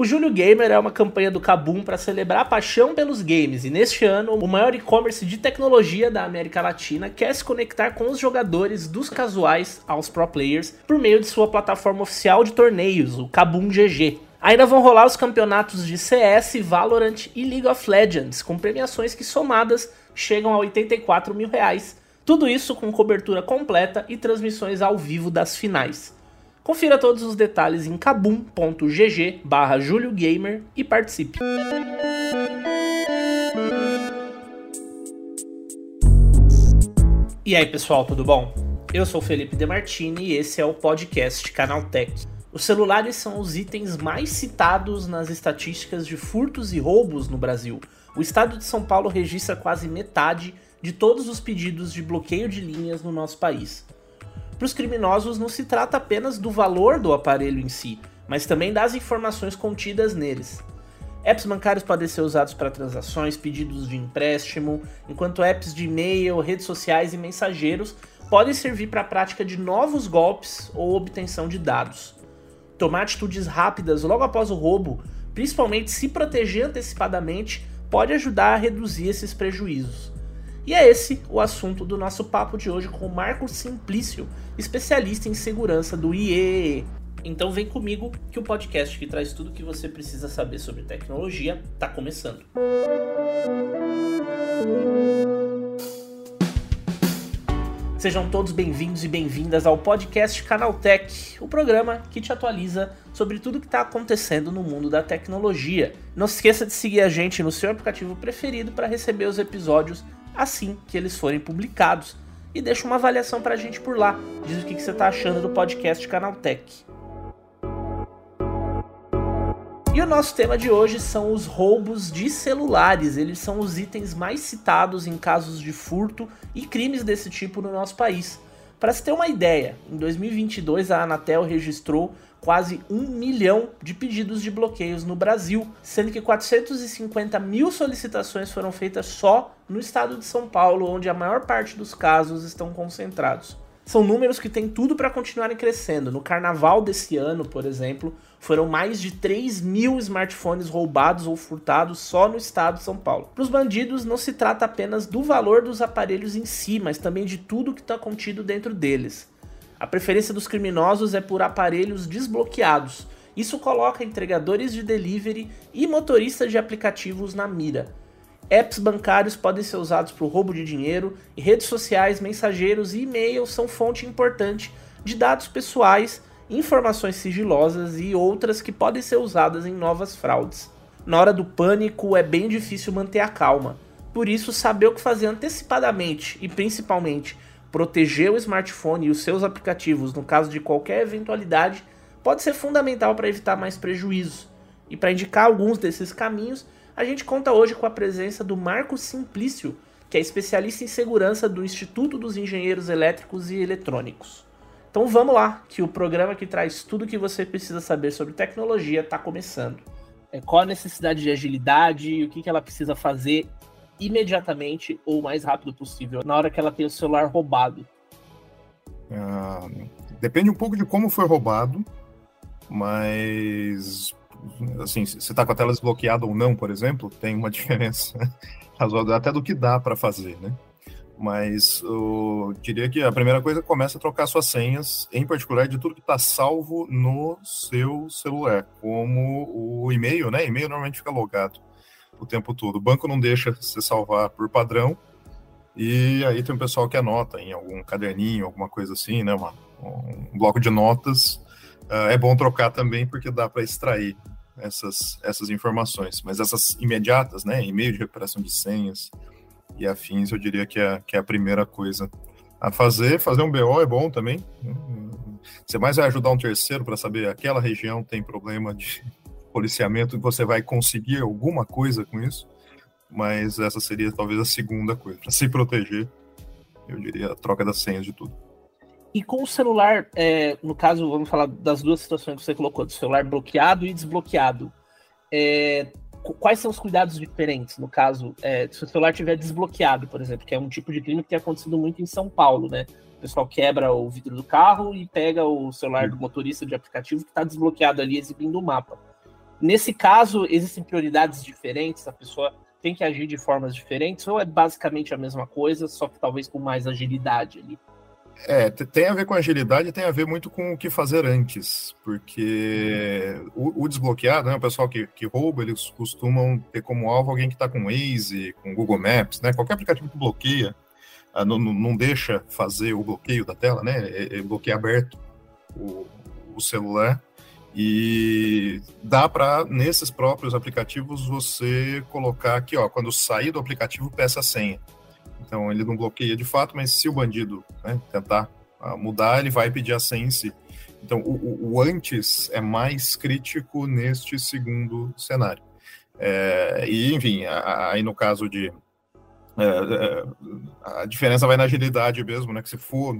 O Júlio Gamer é uma campanha do Kabum para celebrar a paixão pelos games e neste ano o maior e-commerce de tecnologia da América Latina quer se conectar com os jogadores dos casuais aos pro players por meio de sua plataforma oficial de torneios, o Kabum GG. Ainda vão rolar os campeonatos de CS, Valorant e League of Legends, com premiações que somadas chegam a 84 mil reais. Tudo isso com cobertura completa e transmissões ao vivo das finais. Confira todos os detalhes em kabum.gg barra Gamer e participe. E aí pessoal, tudo bom? Eu sou Felipe Demartini e esse é o podcast Canaltech. Os celulares são os itens mais citados nas estatísticas de furtos e roubos no Brasil. O estado de São Paulo registra quase metade de todos os pedidos de bloqueio de linhas no nosso país. Para os criminosos, não se trata apenas do valor do aparelho em si, mas também das informações contidas neles. Apps bancários podem ser usados para transações, pedidos de empréstimo, enquanto apps de e-mail, redes sociais e mensageiros podem servir para a prática de novos golpes ou obtenção de dados. Tomar atitudes rápidas logo após o roubo, principalmente se proteger antecipadamente, pode ajudar a reduzir esses prejuízos. E é esse o assunto do nosso papo de hoje com o Marco Simplício, especialista em segurança do IEEE. Então vem comigo que o podcast que traz tudo o que você precisa saber sobre tecnologia está começando. Sejam todos bem-vindos e bem-vindas ao podcast Canaltech, o programa que te atualiza sobre tudo que está acontecendo no mundo da tecnologia. Não se esqueça de seguir a gente no seu aplicativo preferido para receber os episódios assim que eles forem publicados. E deixa uma avaliação pra gente por lá. Diz o que, você tá achando do podcast Canaltech. E o nosso tema de hoje são os roubos de celulares. Eles são os itens mais citados em casos de furto e crimes desse tipo no nosso país. Para se ter uma ideia, em 2022 a Anatel registrou quase um milhão de pedidos de bloqueios no Brasil, sendo que 450 mil solicitações foram feitas só no estado de São Paulo, onde a maior parte dos casos estão concentrados. São números que têm tudo para continuarem crescendo. No carnaval desse ano, por exemplo, foram mais de 3 mil smartphones roubados ou furtados só no estado de São Paulo. Para os bandidos, não se trata apenas do valor dos aparelhos em si, mas também de tudo que está contido dentro deles. A preferência dos criminosos é por aparelhos desbloqueados. Isso coloca entregadores de delivery e motoristas de aplicativos na mira. Apps bancários podem ser usados para o roubo de dinheiro e redes sociais, mensageiros e e-mails são fonte importante de dados pessoais, informações sigilosas e outras que podem ser usadas em novas fraudes. Na hora do pânico é bem difícil manter a calma. Por isso, saber o que fazer antecipadamente e principalmente proteger o smartphone e os seus aplicativos no caso de qualquer eventualidade pode ser fundamental para evitar mais prejuízos. E para indicar alguns desses caminhos, a gente conta hoje com a presença do Marco Simplício, que é especialista em segurança do Instituto dos Engenheiros Elétricos e Eletrônicos. Então vamos lá, que o programa que traz tudo o que você precisa saber sobre tecnologia está começando. É, qual a necessidade de agilidade, o que, que ela precisa fazer imediatamente ou o mais rápido possível, na hora que ela tem o celular roubado? Ah, depende um pouco de como foi roubado, mas assim, se está com a tela desbloqueada ou não, por exemplo, tem uma diferença razoável até do que dá para fazer, né? Mas eu diria que a primeira coisa começa a trocar suas senhas, em particular de tudo que está salvo no seu celular, como o e-mail, né? E-mail normalmente fica logado o tempo todo. O banco não deixa você salvar por padrão. E aí tem um pessoal que anota em algum caderninho, alguma coisa assim, né? Uma, um bloco de notas. Uh, é bom trocar também porque dá para extrair essas, essas informações. Mas essas imediatas, né? E-mail de recuperação de senhas e afins, eu diria que é, que é a primeira coisa a fazer. Fazer um BO é bom também. Você mais vai ajudar um terceiro para saber aquela região tem problema de policiamento você vai conseguir alguma coisa com isso, mas essa seria talvez a segunda coisa. Para se proteger, eu diria a troca das senhas de tudo. E com o celular, é, no caso, vamos falar das duas situações que você colocou, do celular bloqueado e desbloqueado. É, quais são os cuidados diferentes, no caso, é, se o celular estiver desbloqueado, por exemplo, que é um tipo de crime que tem acontecido muito em São Paulo, né? O pessoal quebra o vidro do carro e pega o celular do motorista de aplicativo que está desbloqueado ali, exibindo o mapa. Nesse caso, existem prioridades diferentes, a pessoa tem que agir de formas diferentes, ou é basicamente a mesma coisa, só que talvez com mais agilidade ali? É, tem a ver com agilidade tem a ver muito com o que fazer antes, porque o, o desbloqueado, né, o pessoal que, que rouba, eles costumam ter como alvo alguém que está com Waze, com Google Maps, né, qualquer aplicativo que bloqueia, ah, não, não deixa fazer o bloqueio da tela, né, é, é bloqueio aberto o, o celular, e dá para, nesses próprios aplicativos, você colocar aqui, ó, quando sair do aplicativo, peça a senha. Então ele não bloqueia de fato, mas se o bandido né, tentar uh, mudar, ele vai pedir a senha em si. Então o, o, antes é mais crítico neste segundo cenário. É, e enfim, aí no caso de é, é, a diferença vai na agilidade mesmo, né? Que se for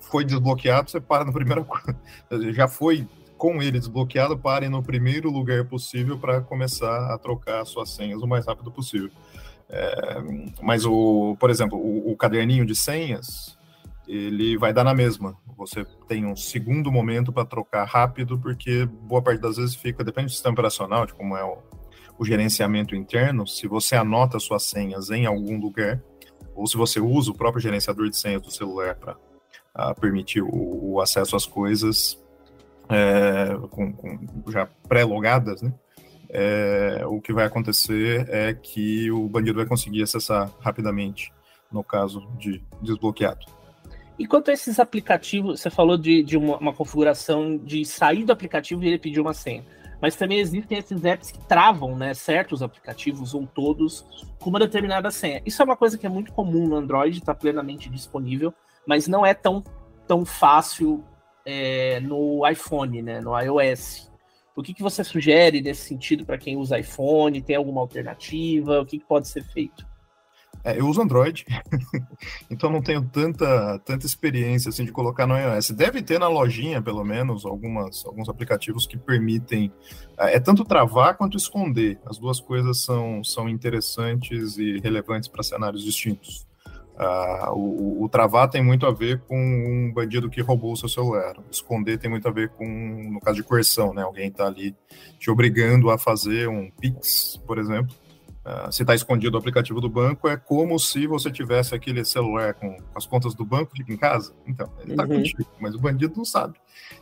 foi desbloqueado, você para no primeiro já foi com ele desbloqueado, pare no primeiro lugar possível para começar a trocar suas senhas o mais rápido possível. É, mas, o, por exemplo, o, o, caderninho de senhas, ele vai dar na mesma. Você tem um segundo momento para trocar rápido, porque boa parte das vezes fica, depende do sistema operacional, de como é o, o gerenciamento interno, se você anota suas senhas em algum lugar, ou se você usa o próprio gerenciador de senhas do celular para permitir o, o, acesso às coisas é, com, com, já pré-logadas, né? é, o que vai acontecer é que o bandido vai conseguir acessar rapidamente, no caso de desbloqueado. E quanto a esses aplicativos, você falou de, de uma, uma, configuração de sair do aplicativo e ele pedir uma senha. Mas também existem esses apps que travam né, certos aplicativos, ou todos, com uma determinada senha. Isso é uma coisa que é muito comum no Android, está plenamente disponível, mas não é tão, tão fácil é, no iPhone, né, no iOS. O que, que você sugere nesse sentido para quem usa iPhone? Tem alguma alternativa? O que, que pode ser feito? É, eu uso Android, então não tenho tanta, tanta experiência assim de colocar no iOS. Deve ter na lojinha, pelo menos, algumas, alguns aplicativos que permitem é, é tanto travar quanto esconder. As duas coisas são, são interessantes e relevantes para cenários distintos. Uh, o, o, travar tem muito a ver com um bandido que roubou o seu celular. Esconder tem muito a ver com, no caso de coerção, né? Alguém está ali te obrigando a fazer um Pix, por exemplo. Uh, se está escondido o aplicativo do banco, é como se você tivesse aquele celular com as contas do banco, fica em casa. Então, ele está uhum. contigo, mas o bandido não sabe.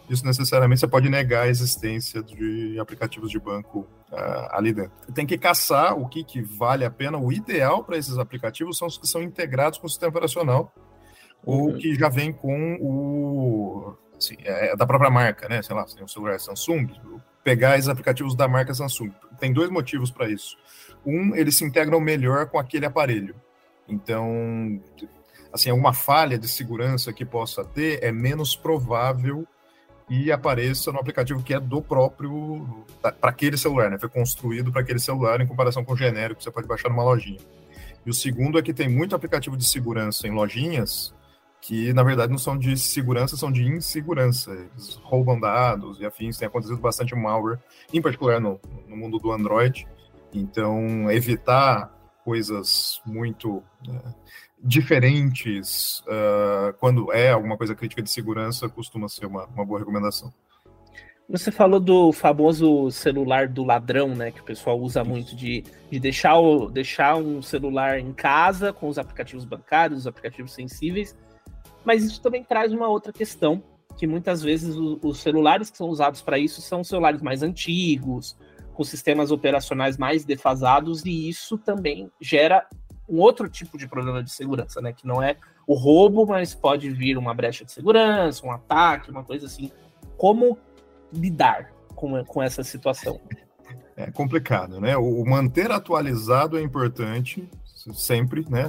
Isso necessariamente você pode negar a existência de aplicativos de banco uh, ali dentro. Tem que caçar o que, que vale a pena. O ideal para esses aplicativos são os que são integrados com o sistema operacional ou uhum. que já vem com o assim, é, da própria marca, né? Sei lá, se tem um celular Samsung, pegar esses aplicativos da marca Samsung. Tem dois motivos para isso. Um, eles se integram melhor com aquele aparelho. Então, assim, alguma falha de segurança que possa ter é menos provável e apareça no aplicativo que é do próprio para aquele celular, né? Foi construído para aquele celular em comparação com o genérico que você pode baixar numa lojinha. E o segundo é que tem muito aplicativo de segurança em lojinhas que na verdade não são de segurança, são de insegurança. Eles roubam dados e afins. Tem acontecido bastante malware, em particular no, no mundo do Android. Então, evitar coisas muito né, diferentes uh, quando é alguma coisa crítica de segurança costuma ser uma, uma boa recomendação. Você falou do famoso celular do ladrão, né? Que o pessoal usa muito de, de deixar, o, deixar um celular em casa com os aplicativos bancários, os aplicativos sensíveis. Mas isso também traz uma outra questão, que muitas vezes o, os celulares que são usados para isso são celulares mais antigos, com sistemas operacionais mais defasados, e isso também gera um outro tipo de problema de segurança, né? Que não é o roubo, mas pode vir uma brecha de segurança, um ataque, uma coisa assim. Como lidar com, com essa situação? É complicado, né? O manter atualizado é importante sempre, né?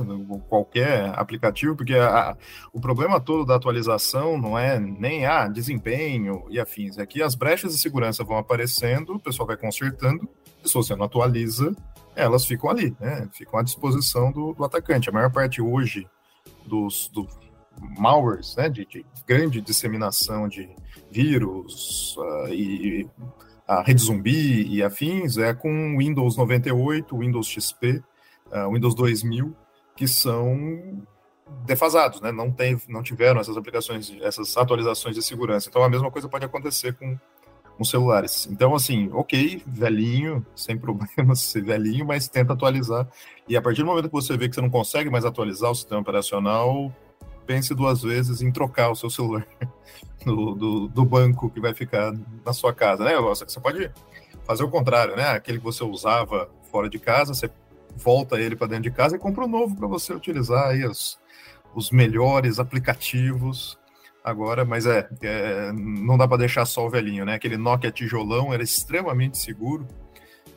Qualquer aplicativo, porque a, o problema todo da atualização não é nem ah, desempenho e afins, é que as brechas de segurança vão aparecendo, o pessoal vai consertando, e se você não atualiza, elas ficam ali, né? Ficam à disposição do, do atacante. A maior parte hoje dos, dos malwares, né, de, de, grande disseminação de vírus uh, e a rede zumbi e afins é com Windows 98, Windows XP, uh, Windows 2000, que são defasados, né? Não, tem, não tiveram essas aplicações, essas atualizações de segurança. Então a mesma coisa pode acontecer com com celulares. Então, assim, ok, velhinho, sem problemas ser velhinho, mas tenta atualizar. E a partir do momento que você vê que você não consegue mais atualizar o sistema operacional, pense duas vezes em trocar o seu celular do, do, do banco que vai ficar na sua casa, né? Você pode fazer o contrário, né? Aquele que você usava fora de casa, você volta ele para dentro de casa e compra um novo para você utilizar aí os, os melhores aplicativos agora, mas é, é não dá para deixar só o velhinho, né? Aquele Nokia tijolão era extremamente seguro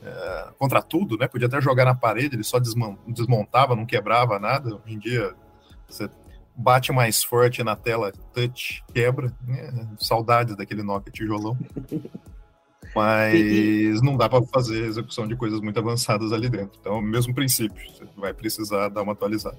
é, contra tudo, né? Podia até jogar na parede, ele só desmontava, não quebrava nada. Hoje em dia você bate mais forte na tela, touch quebra, né? Saudades daquele Nokia tijolão. Mas não dá para fazer execução de coisas muito avançadas ali dentro. Então, mesmo princípio, você vai precisar dar uma atualizada.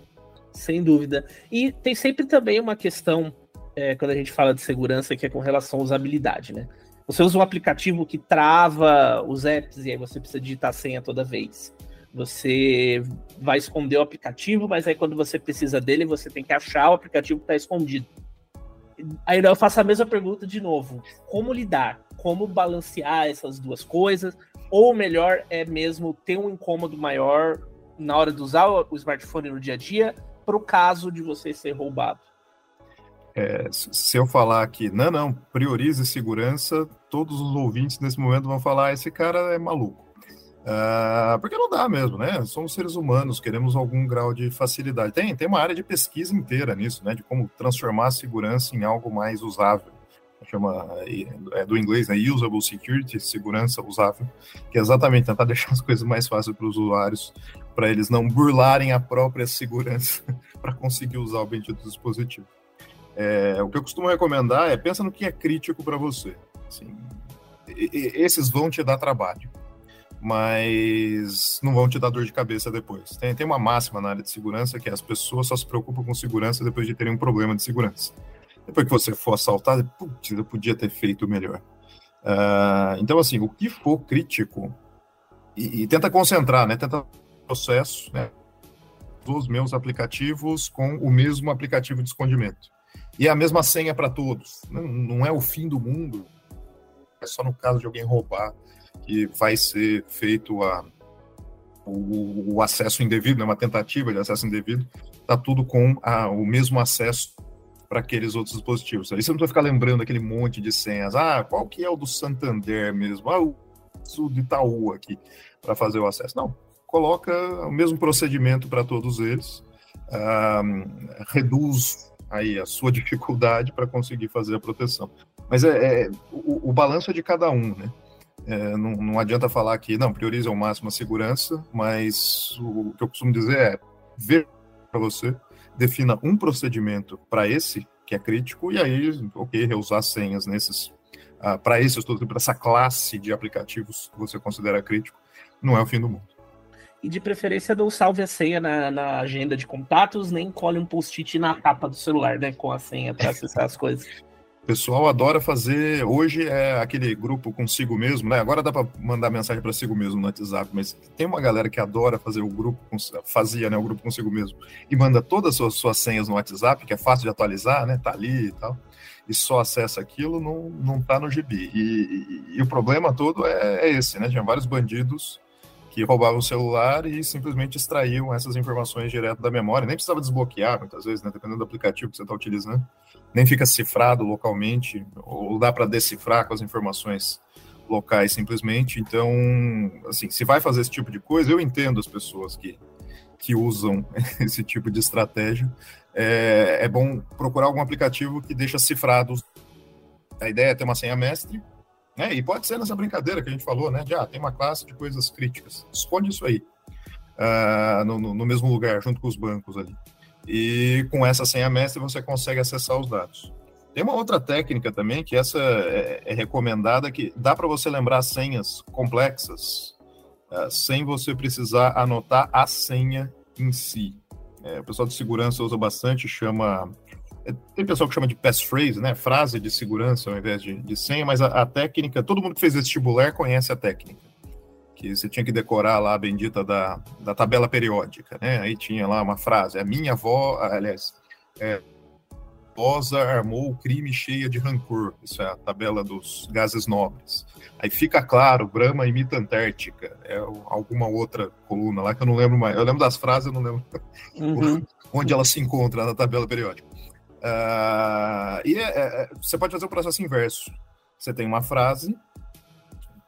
Sem dúvida. E tem sempre também uma questão, é, quando a gente fala de segurança, que é com relação à usabilidade, né? Você usa um aplicativo que trava os apps e aí você precisa digitar a senha toda vez. Você vai esconder o aplicativo, mas aí quando você precisa dele, você tem que achar o aplicativo que está escondido. Aí eu faço a mesma pergunta de novo. Como lidar? Como balancear essas duas coisas? Ou melhor, é mesmo ter um incômodo maior na hora de usar o smartphone no dia a dia, para o caso de você ser roubado? É, se eu falar que não, não, priorize segurança, todos os ouvintes nesse momento vão falar: esse cara é maluco. Uh, porque não dá mesmo, né? Somos seres humanos, queremos algum grau de facilidade. Tem, tem uma área de pesquisa inteira nisso, né? De como transformar a segurança em algo mais usável. Chama, é do inglês, né? Usable Security, segurança usável, que é exatamente tentar deixar as coisas mais fáceis para os usuários, para eles não burlarem a própria segurança para conseguir usar o bendito dispositivo. É, o que eu costumo recomendar é pensa no que é crítico para você. Assim, esses vão te dar trabalho mas não vão te dar dor de cabeça depois. Tem, tem uma máxima na área de segurança que é as pessoas só se preocupam com segurança depois de terem um problema de segurança. Depois que você for assaltado, putz, eu podia ter feito melhor. Uh, então, assim, o que for crítico, e, e tenta concentrar, né? Tenta processo, né? Dos meus aplicativos com o mesmo aplicativo de escondimento. E é a mesma senha para todos. Não, não é o fim do mundo. É só no caso de alguém roubar que vai ser feito a, o, o acesso indevido, né, uma tentativa de acesso indevido, está tudo com a, o mesmo acesso para aqueles outros dispositivos. Aí você não precisa ficar lembrando aquele monte de senhas. Ah, qual que é o do Santander mesmo? Ah, o do Itaú aqui, para fazer o acesso. Não, coloca o mesmo procedimento para todos eles, ah, reduz aí a sua dificuldade para conseguir fazer a proteção. Mas é, é o, o balanço é de cada um, né? É, não, não, adianta falar que não, priorize ao máximo a segurança, mas o, o que eu costumo dizer é ver para você, defina um procedimento para esse que é crítico, e aí, ok, reusar senhas nesses, uh, ah, para esses, para essa classe de aplicativos que você considera crítico, não é o fim do mundo. E de preferência não salve a senha na, na agenda de contatos, nem cole um post-it na capa do celular, né, com a senha para acessar as coisas pessoal adora fazer. Hoje é aquele grupo consigo mesmo, né? Agora dá para mandar mensagem para consigo mesmo no WhatsApp, mas tem uma galera que adora fazer o grupo, fazia, né? O grupo consigo mesmo e manda todas as suas, suas senhas no WhatsApp, que é fácil de atualizar, né? Tá ali e tal. E só acessa aquilo, não, não tá no GB. E, e, e o problema todo é, é esse, né? Tinha vários bandidos que roubavam o celular e simplesmente extraíam essas informações direto da memória. Nem precisava desbloquear, muitas vezes, né? dependendo do aplicativo que você está utilizando. Nem fica cifrado localmente, ou dá para decifrar com as informações locais simplesmente. Então, assim, se vai fazer esse tipo de coisa, eu entendo as pessoas que, que usam esse tipo de estratégia. É, é bom procurar algum aplicativo que deixa cifrados. A ideia é ter uma senha mestre, né? E pode ser nessa brincadeira que a gente falou, né? De ah, tem uma classe de coisas críticas. Esconde isso aí. Uh, no, no, mesmo lugar, junto com os bancos ali. E com essa senha mestre você consegue acessar os dados. Tem uma outra técnica também, que essa é, é recomendada, que dá para você lembrar senhas complexas uh, sem você precisar anotar a senha em si. É, o pessoal de segurança usa bastante, chama tem pessoal que chama de passphrase, né? Frase de segurança ao invés de, de senha, mas a, a, técnica, todo mundo que fez vestibular conhece a técnica. Que você tinha que decorar lá a bendita da, da tabela periódica, né? Aí tinha lá uma frase, a minha avó, aliás, é, Rosa armou o crime cheia de rancor. Isso é a tabela dos gases nobres. Aí fica claro, Brahma imita Antártica. É alguma outra coluna lá que eu não lembro mais. Eu lembro das frases, eu não lembro uhum. onde ela se encontra na tabela periódica. Uh, e é, é, é, você pode fazer o processo inverso. Você tem uma frase,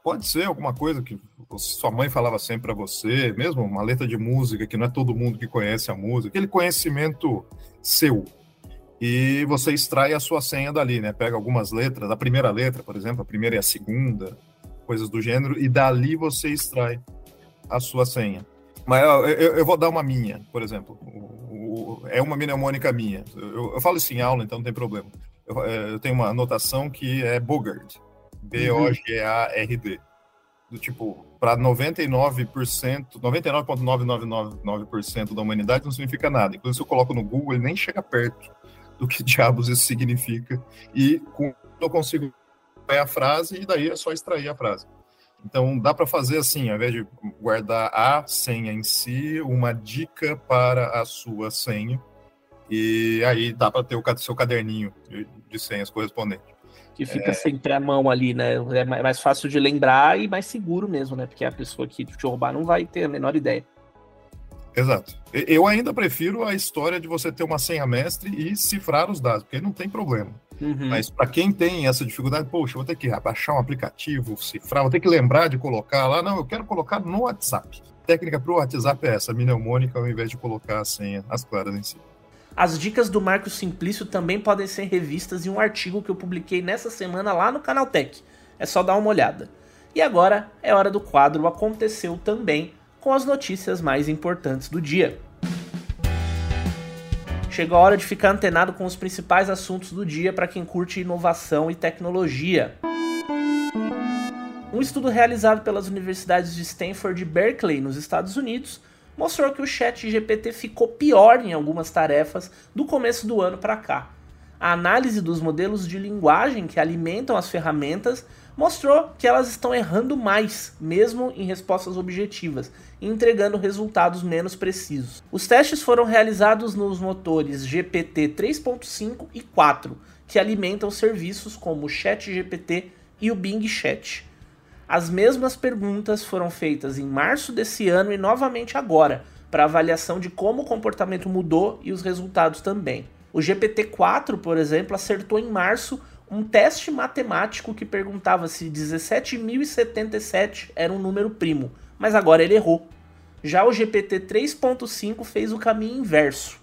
pode ser alguma coisa que sua mãe falava sempre para você, mesmo uma letra de música que não é todo mundo que conhece a música, aquele conhecimento seu. E você extrai a sua senha dali, né? Pega algumas letras, a primeira letra, por exemplo, a primeira e a segunda, coisas do gênero, e dali você extrai a sua senha. Mas eu, eu, eu vou dar uma minha, por exemplo. É uma mnemônica minha. Eu, eu, falo isso em aula, então não tem problema. Eu, é, tenho uma anotação que é Bogard. B-O-G-A-R-D. Do tipo, para 99%, 99,999% da humanidade não significa nada. Inclusive, se eu coloco no Google, ele nem chega perto do que diabos isso significa. E com, eu consigo ver a frase e daí é só extrair a frase. Então, dá para fazer assim, ao invés de guardar a senha em si, uma dica para a sua senha. E aí dá para ter o seu caderninho de senhas correspondente. Que fica é... sempre à mão ali, né? É mais fácil de lembrar e mais seguro mesmo, né? Porque a pessoa que te roubar não vai ter a menor ideia. Exato. Eu ainda prefiro a história de você ter uma senha mestre e cifrar os dados, porque não tem problema. Uhum. Mas para quem tem essa dificuldade, poxa, vou ter que baixar um aplicativo, cifrar, vou ter que lembrar de colocar lá. Não, eu quero colocar no WhatsApp. A técnica para o WhatsApp é essa, mnemônica, ao invés de colocar a senha, as claras em si. As dicas do Marco Simplício também podem ser revistas em um artigo que eu publiquei nessa semana lá no Canal Tech. É só dar uma olhada. E agora é hora do quadro Aconteceu Também, com as notícias mais importantes do dia. Chegou a hora de ficar antenado com os principais assuntos do dia para quem curte inovação e tecnologia. Um estudo realizado pelas universidades de Stanford e Berkeley, nos Estados Unidos, mostrou que o Chat GPT ficou pior em algumas tarefas do começo do ano para cá. A análise dos modelos de linguagem que alimentam as ferramentas mostrou que elas estão errando mais, mesmo em respostas objetivas, e entregando resultados menos precisos. Os testes foram realizados nos motores GPT 3.5 e 4, que alimentam serviços como o ChatGPT e o Bing Chat. As mesmas perguntas foram feitas em março desse ano e novamente agora, para avaliação de como o comportamento mudou e os resultados também. O GPT-4, por exemplo, acertou em março um teste matemático que perguntava se 17.077 era um número primo, mas agora ele errou. Já o GPT 3.5 fez o caminho inverso.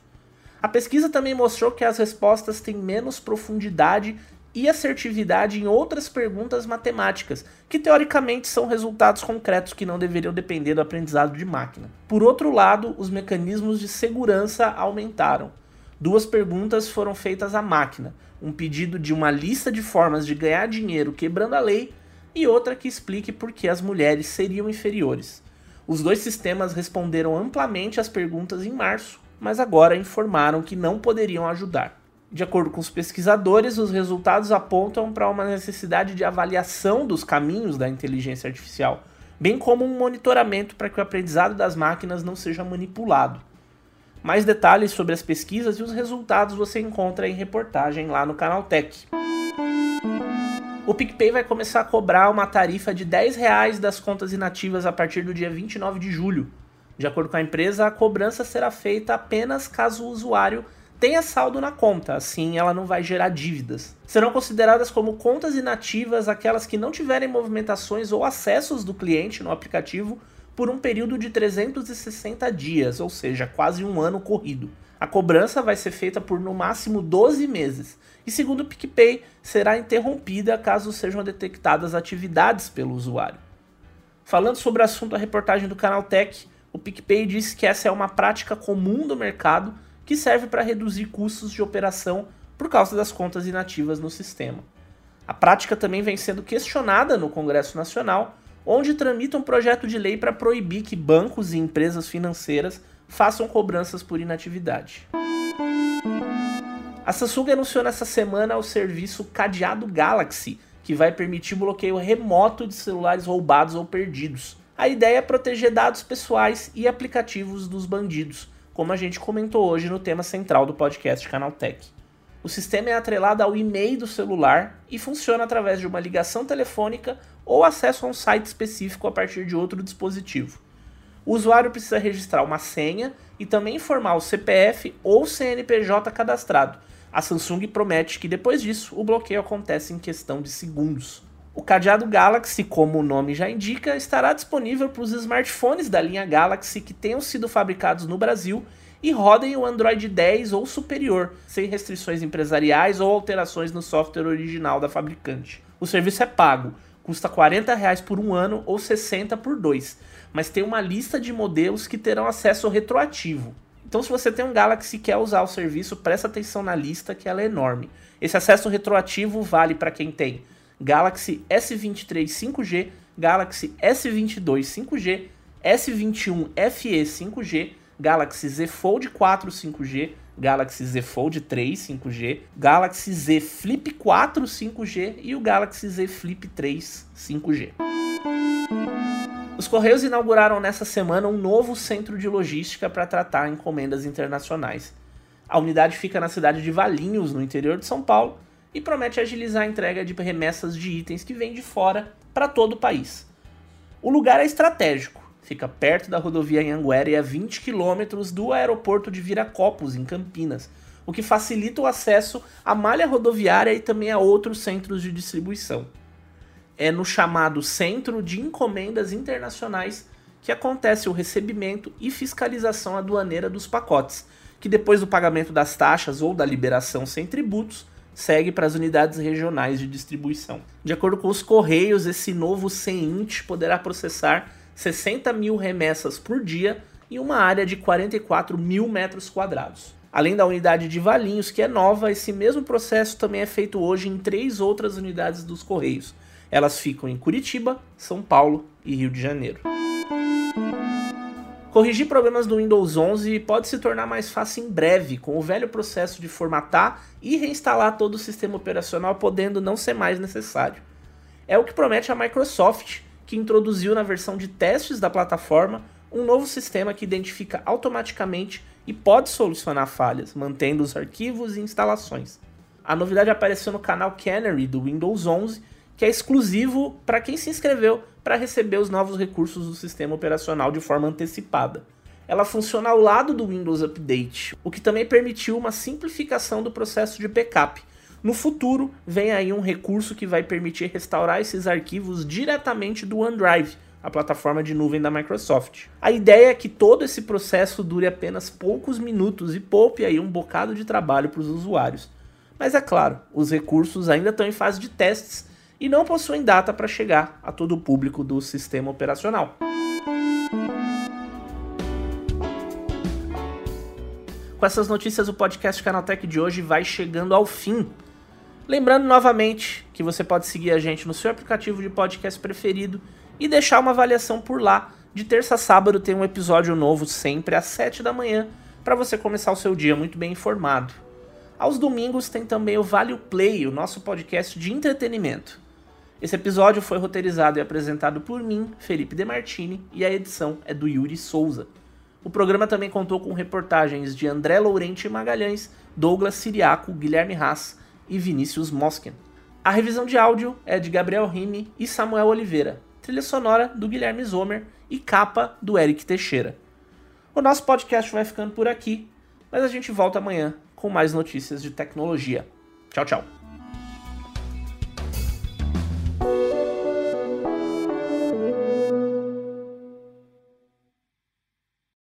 A pesquisa também mostrou que as respostas têm menos profundidade e assertividade em outras perguntas matemáticas, que teoricamente são resultados concretos que não deveriam depender do aprendizado de máquina. Por outro lado, os mecanismos de segurança aumentaram. Duas perguntas foram feitas à máquina, um pedido de uma lista de formas de ganhar dinheiro quebrando a lei e outra que explique por que as mulheres seriam inferiores. Os dois sistemas responderam amplamente às perguntas em março, mas agora informaram que não poderiam ajudar. De acordo com os pesquisadores, os resultados apontam para uma necessidade de avaliação dos caminhos da inteligência artificial, bem como um monitoramento para que o aprendizado das máquinas não seja manipulado. Mais detalhes sobre as pesquisas e os resultados você encontra em reportagem lá no canal Tech. O PicPay vai começar a cobrar uma tarifa de 10 reais das contas inativas a partir do dia 29 de julho. De acordo com a empresa, a cobrança será feita apenas caso o usuário tenha saldo na conta, assim ela não vai gerar dívidas. Serão consideradas como contas inativas aquelas que não tiverem movimentações ou acessos do cliente no aplicativo por um período de 360 dias, ou seja, quase um ano corrido. A cobrança vai ser feita por no máximo 12 meses e, segundo o PicPay, será interrompida caso sejam detectadas atividades pelo usuário. Falando sobre o assunto da reportagem do canal Tech, o PicPay disse que essa é uma prática comum do mercado que serve para reduzir custos de operação por causa das contas inativas no sistema. A prática também vem sendo questionada no Congresso Nacional onde tramita um projeto de lei para proibir que bancos e empresas financeiras façam cobranças por inatividade. A Samsung anunciou nessa semana o serviço Cadeado Galaxy, que vai permitir bloqueio remoto de celulares roubados ou perdidos. A ideia é proteger dados pessoais e aplicativos dos bandidos, como a gente comentou hoje no tema central do podcast Canaltech. O O sistema é atrelado ao e-mail do celular e funciona através de uma ligação telefônica ou acesso a um site específico a partir de outro dispositivo. O usuário precisa registrar uma senha e também informar o CPF ou CNPJ cadastrado. A Samsung promete que depois disso o bloqueio acontece em questão de segundos. O cadeado Galaxy, como o nome já indica, estará disponível para os smartphones da linha Galaxy que tenham sido fabricados no Brasil e rodem o Android 10 ou superior, sem restrições empresariais ou alterações no software original da fabricante. O serviço é pago, custa 40 reais por um ano ou 60 por dois, mas tem uma lista de modelos que terão acesso retroativo. Então, se você tem um Galaxy e quer usar o serviço, presta atenção na lista que ela é enorme. Esse acesso retroativo vale para quem tem Galaxy S23 5G, Galaxy S22 5G, S21 FE 5G, Galaxy Z Fold 4 5G, Galaxy Z Fold 3 5G, Galaxy Z Flip 4 5G e o Galaxy Z Flip 3 5G. Os Correios inauguraram nessa semana um novo centro de logística para tratar encomendas internacionais. A unidade fica na cidade de Valinhos, no interior de São Paulo, e promete agilizar a entrega de remessas de itens que vêm de fora para todo o país. O lugar é estratégico, fica perto da rodovia Anhanguera e a 20 quilômetros do aeroporto de Viracopos, em Campinas, o que facilita o acesso à malha rodoviária e também a outros centros de distribuição. É no chamado Centro de Encomendas Internacionais que acontece o recebimento e fiscalização aduaneira dos pacotes, que depois do pagamento das taxas ou da liberação sem tributos, segue para as unidades regionais de distribuição. De acordo com os Correios, esse novo CENT poderá processar 60 mil remessas por dia em uma área de 44 mil metros quadrados. Além da unidade de Valinhos, que é nova, esse mesmo processo também é feito hoje em três outras unidades dos Correios. Elas ficam em Curitiba, São Paulo e Rio de Janeiro. Corrigir problemas do Windows 11 pode se tornar mais fácil em breve, com o velho processo de formatar e reinstalar todo o sistema operacional, podendo não ser mais necessário. É o que promete a Microsoft, que introduziu na versão de testes da plataforma um novo sistema que identifica automaticamente e pode solucionar falhas, mantendo os arquivos e instalações. A novidade apareceu no canal Canary do Windows 11, que é exclusivo para quem se inscreveu para receber os novos recursos do sistema operacional de forma antecipada. Ela funciona ao lado do Windows Update, o que também permitiu uma simplificação do processo de backup. No futuro, vem aí um recurso que vai permitir restaurar esses arquivos diretamente do OneDrive, a plataforma de nuvem da Microsoft. A ideia é que todo esse processo dure apenas poucos minutos e poupe aí um bocado de trabalho para os usuários. Mas é claro, os recursos ainda estão em fase de testes e não possuem data para chegar a todo o público do sistema operacional. Com essas notícias, o podcast Canaltech de hoje vai chegando ao fim. Lembrando novamente que você pode seguir a gente no seu aplicativo de podcast preferido e deixar uma avaliação por lá. De terça a sábado tem um episódio novo sempre às 7 da manhã para você começar o seu dia muito bem informado. Aos domingos tem também o Vale Play, o nosso podcast de entretenimento. Esse episódio foi roteirizado e apresentado por mim, Felipe Demartini, e a edição é do Yuri Souza. O programa também contou com reportagens de André Laurenti Magalhães, Douglas Siriaco, Guilherme Haas e Vinícius Mosken. A revisão de áudio é de Gabriel Rime e Samuel Oliveira, trilha sonora do Guilherme Zomer e capa do Eric Teixeira. O nosso podcast vai ficando por aqui, mas a gente volta amanhã com mais notícias de tecnologia. Tchau, tchau.